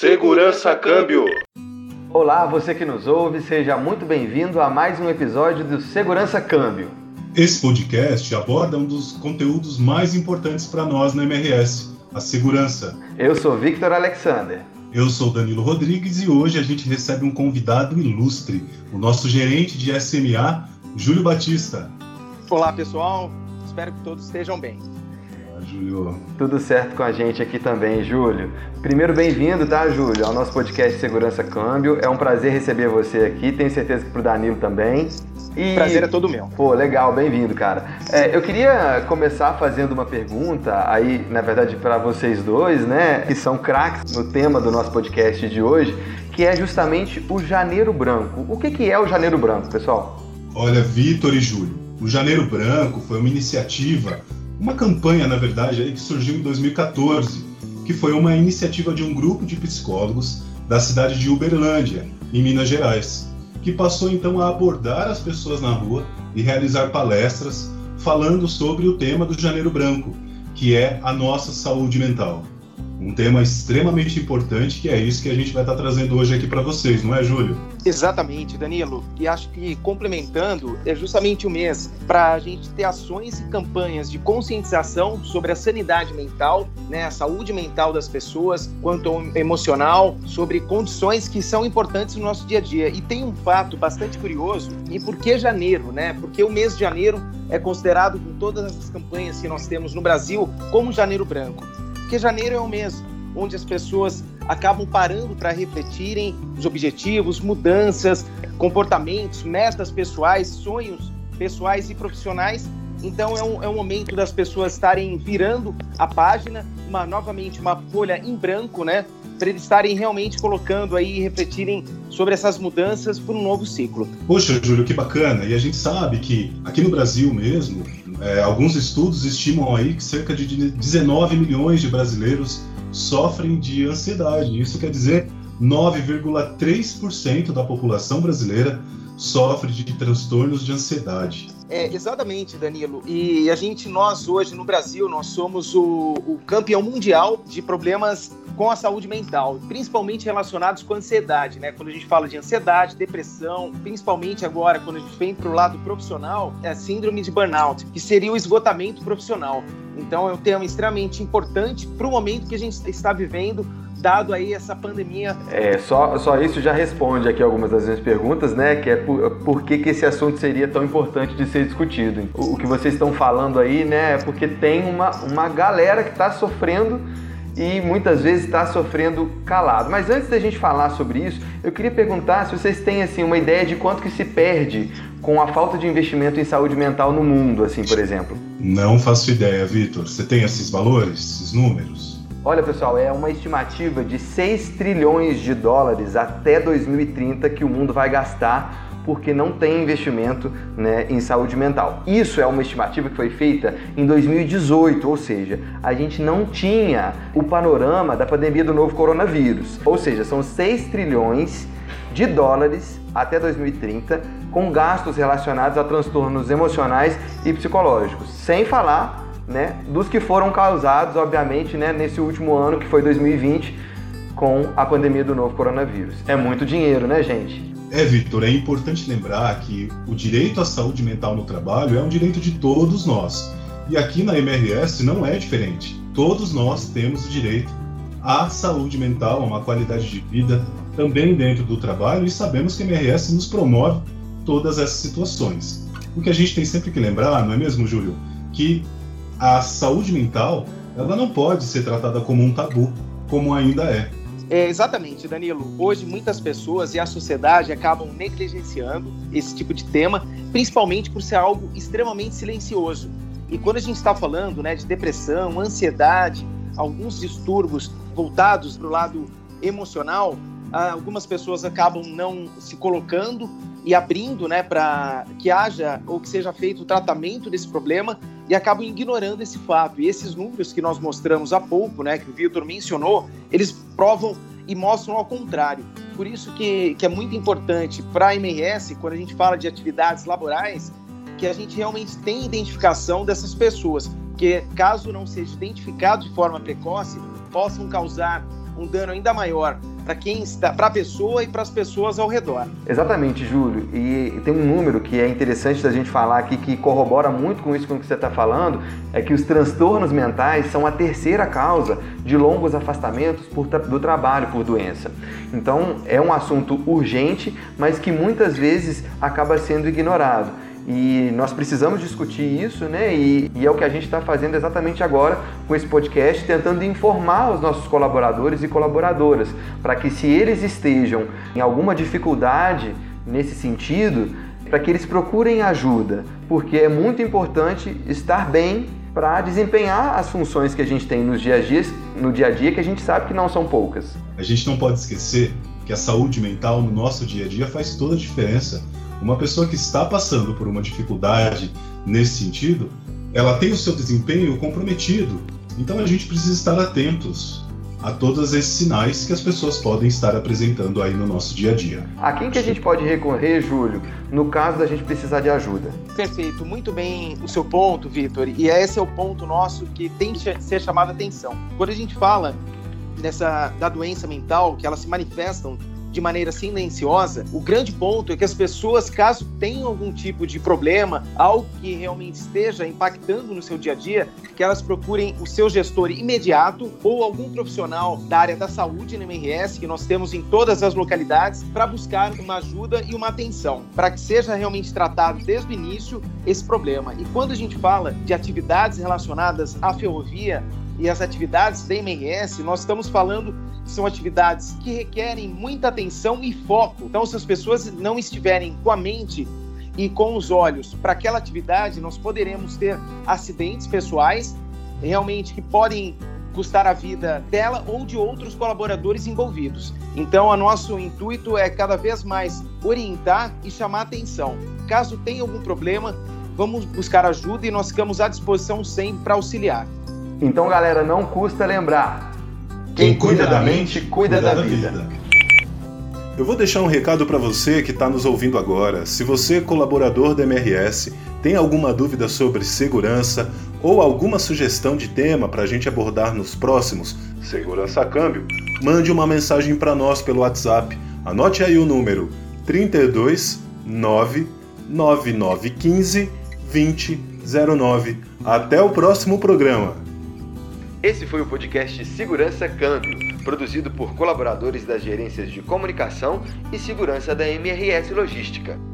Segurança Câmbio. Olá, você que nos ouve, seja muito bem-vindo a mais um episódio do Segurança Câmbio. Esse podcast aborda um dos conteúdos mais importantes para nós na MRS, a segurança. Eu sou Victor Alexander. Eu sou Danilo Rodrigues e hoje a gente recebe um convidado ilustre, o nosso gerente de SMA, Júlio Batista. Olá, pessoal. Espero que todos estejam bem. Júlio. Tudo certo com a gente aqui também, Júlio. Primeiro, bem-vindo, tá, Júlio, ao nosso podcast Segurança Câmbio. É um prazer receber você aqui, tenho certeza que pro Danilo também. E... Prazer é todo meu. Pô, legal, bem-vindo, cara. É, eu queria começar fazendo uma pergunta aí, na verdade, para vocês dois, né, que são craques no tema do nosso podcast de hoje, que é justamente o Janeiro Branco. O que, que é o Janeiro Branco, pessoal? Olha, Vitor e Júlio, o Janeiro Branco foi uma iniciativa uma campanha, na verdade, que surgiu em 2014, que foi uma iniciativa de um grupo de psicólogos da cidade de Uberlândia, em Minas Gerais, que passou então a abordar as pessoas na rua e realizar palestras falando sobre o tema do Janeiro Branco, que é a nossa saúde mental um tema extremamente importante, que é isso que a gente vai estar trazendo hoje aqui para vocês, não é, Júlio? Exatamente, Danilo. E acho que complementando, é justamente o mês para a gente ter ações e campanhas de conscientização sobre a sanidade mental, né, a saúde mental das pessoas, quanto emocional, sobre condições que são importantes no nosso dia a dia. E tem um fato bastante curioso, e por que janeiro, né? Porque o mês de janeiro é considerado, com todas as campanhas que nós temos no Brasil, como janeiro branco. Porque janeiro é o mês onde as pessoas acabam parando para refletirem os objetivos, mudanças, comportamentos, metas pessoais, sonhos pessoais e profissionais. Então é um, é um momento das pessoas estarem virando a página, uma, novamente uma folha em branco, né? Para eles estarem realmente colocando aí e refletirem sobre essas mudanças para um novo ciclo. Poxa, Júlio, que bacana. E a gente sabe que aqui no Brasil mesmo, é, alguns estudos estimam aí que cerca de 19 milhões de brasileiros sofrem de ansiedade. Isso quer dizer 9,3% da população brasileira sofre de transtornos de ansiedade. É, exatamente, Danilo. E a gente, nós hoje no Brasil, nós somos o, o campeão mundial de problemas com a saúde mental, principalmente relacionados com ansiedade, né? Quando a gente fala de ansiedade, depressão, principalmente agora quando a gente vem para o lado profissional, é a síndrome de burnout, que seria o esgotamento profissional. Então é um tema extremamente importante para o momento que a gente está vivendo dado aí essa pandemia. É, só, só isso já responde aqui algumas das minhas perguntas, né? Que é por, por que, que esse assunto seria tão importante de ser discutido. O, o que vocês estão falando aí, né? É porque tem uma, uma galera que está sofrendo e muitas vezes está sofrendo calado. Mas antes da gente falar sobre isso, eu queria perguntar se vocês têm assim uma ideia de quanto que se perde com a falta de investimento em saúde mental no mundo, assim, por exemplo. Não faço ideia, Vitor. Você tem esses valores, esses números? Olha, pessoal, é uma estimativa de 6 trilhões de dólares até 2030 que o mundo vai gastar porque não tem investimento né, em saúde mental. Isso é uma estimativa que foi feita em 2018, ou seja, a gente não tinha o panorama da pandemia do novo coronavírus. Ou seja, são 6 trilhões de dólares até 2030 com gastos relacionados a transtornos emocionais e psicológicos, sem falar né, dos que foram causados, obviamente, né, nesse último ano que foi 2020 com a pandemia do novo coronavírus. É muito dinheiro, né, gente? É, Victor, é importante lembrar que o direito à saúde mental no trabalho é um direito de todos nós. E aqui na MRS não é diferente. Todos nós temos o direito à saúde mental, a uma qualidade de vida também dentro do trabalho e sabemos que a MRS nos promove todas essas situações. O que a gente tem sempre que lembrar, não é mesmo, Júlio? Que a saúde mental ela não pode ser tratada como um tabu, como ainda é. É, exatamente, Danilo. Hoje muitas pessoas e a sociedade acabam negligenciando esse tipo de tema, principalmente por ser algo extremamente silencioso. E quando a gente está falando né, de depressão, ansiedade, alguns distúrbios voltados para o lado emocional, ah, algumas pessoas acabam não se colocando e abrindo né, para que haja ou que seja feito o tratamento desse problema e acabam ignorando esse fato. E esses números que nós mostramos há pouco, né, que o Vitor mencionou, eles provam e mostram ao contrário. Por isso que, que é muito importante para a MRS, quando a gente fala de atividades laborais, que a gente realmente tenha identificação dessas pessoas, que caso não seja identificado de forma precoce, possam causar um dano ainda maior para quem está, para a pessoa e para as pessoas ao redor. Exatamente, Júlio. E tem um número que é interessante da gente falar aqui que corrobora muito com isso com que você está falando, é que os transtornos mentais são a terceira causa de longos afastamentos por, do trabalho por doença. Então é um assunto urgente, mas que muitas vezes acaba sendo ignorado. E nós precisamos discutir isso, né? E, e é o que a gente está fazendo exatamente agora com esse podcast, tentando informar os nossos colaboradores e colaboradoras, para que se eles estejam em alguma dificuldade nesse sentido, para que eles procurem ajuda, porque é muito importante estar bem para desempenhar as funções que a gente tem nos no dia a dia, que a gente sabe que não são poucas. A gente não pode esquecer que a saúde mental no nosso dia a dia faz toda a diferença uma pessoa que está passando por uma dificuldade nesse sentido, ela tem o seu desempenho comprometido. Então a gente precisa estar atentos a todos esses sinais que as pessoas podem estar apresentando aí no nosso dia a dia. A quem que a gente pode recorrer, Júlio, no caso da gente precisar de ajuda? Perfeito, muito bem o seu ponto, Vitor. E esse é o ponto nosso que tem que ser chamado a atenção. Quando a gente fala dessa da doença mental, que elas se manifestam de maneira silenciosa, o grande ponto é que as pessoas, caso tenham algum tipo de problema, algo que realmente esteja impactando no seu dia a dia, que elas procurem o seu gestor imediato ou algum profissional da área da saúde na MRS, que nós temos em todas as localidades, para buscar uma ajuda e uma atenção, para que seja realmente tratado desde o início esse problema. E quando a gente fala de atividades relacionadas à ferrovia, e as atividades da MRS, nós estamos falando que são atividades que requerem muita atenção e foco. Então, se as pessoas não estiverem com a mente e com os olhos para aquela atividade, nós poderemos ter acidentes pessoais realmente que podem custar a vida dela ou de outros colaboradores envolvidos. Então, o nosso intuito é cada vez mais orientar e chamar atenção. Caso tenha algum problema, vamos buscar ajuda e nós ficamos à disposição sempre para auxiliar. Então, galera, não custa lembrar. Quem, Quem cuida, da mente, cuida, cuida da, da vida. vida. Eu vou deixar um recado para você que está nos ouvindo agora. Se você, colaborador da MRS, tem alguma dúvida sobre segurança ou alguma sugestão de tema para a gente abordar nos próximos Segurança Câmbio, mande uma mensagem para nós pelo WhatsApp. Anote aí o número 32 99915 2009. Até o próximo programa. Esse foi o podcast Segurança Câmbio, produzido por colaboradores das gerências de comunicação e segurança da MRS Logística.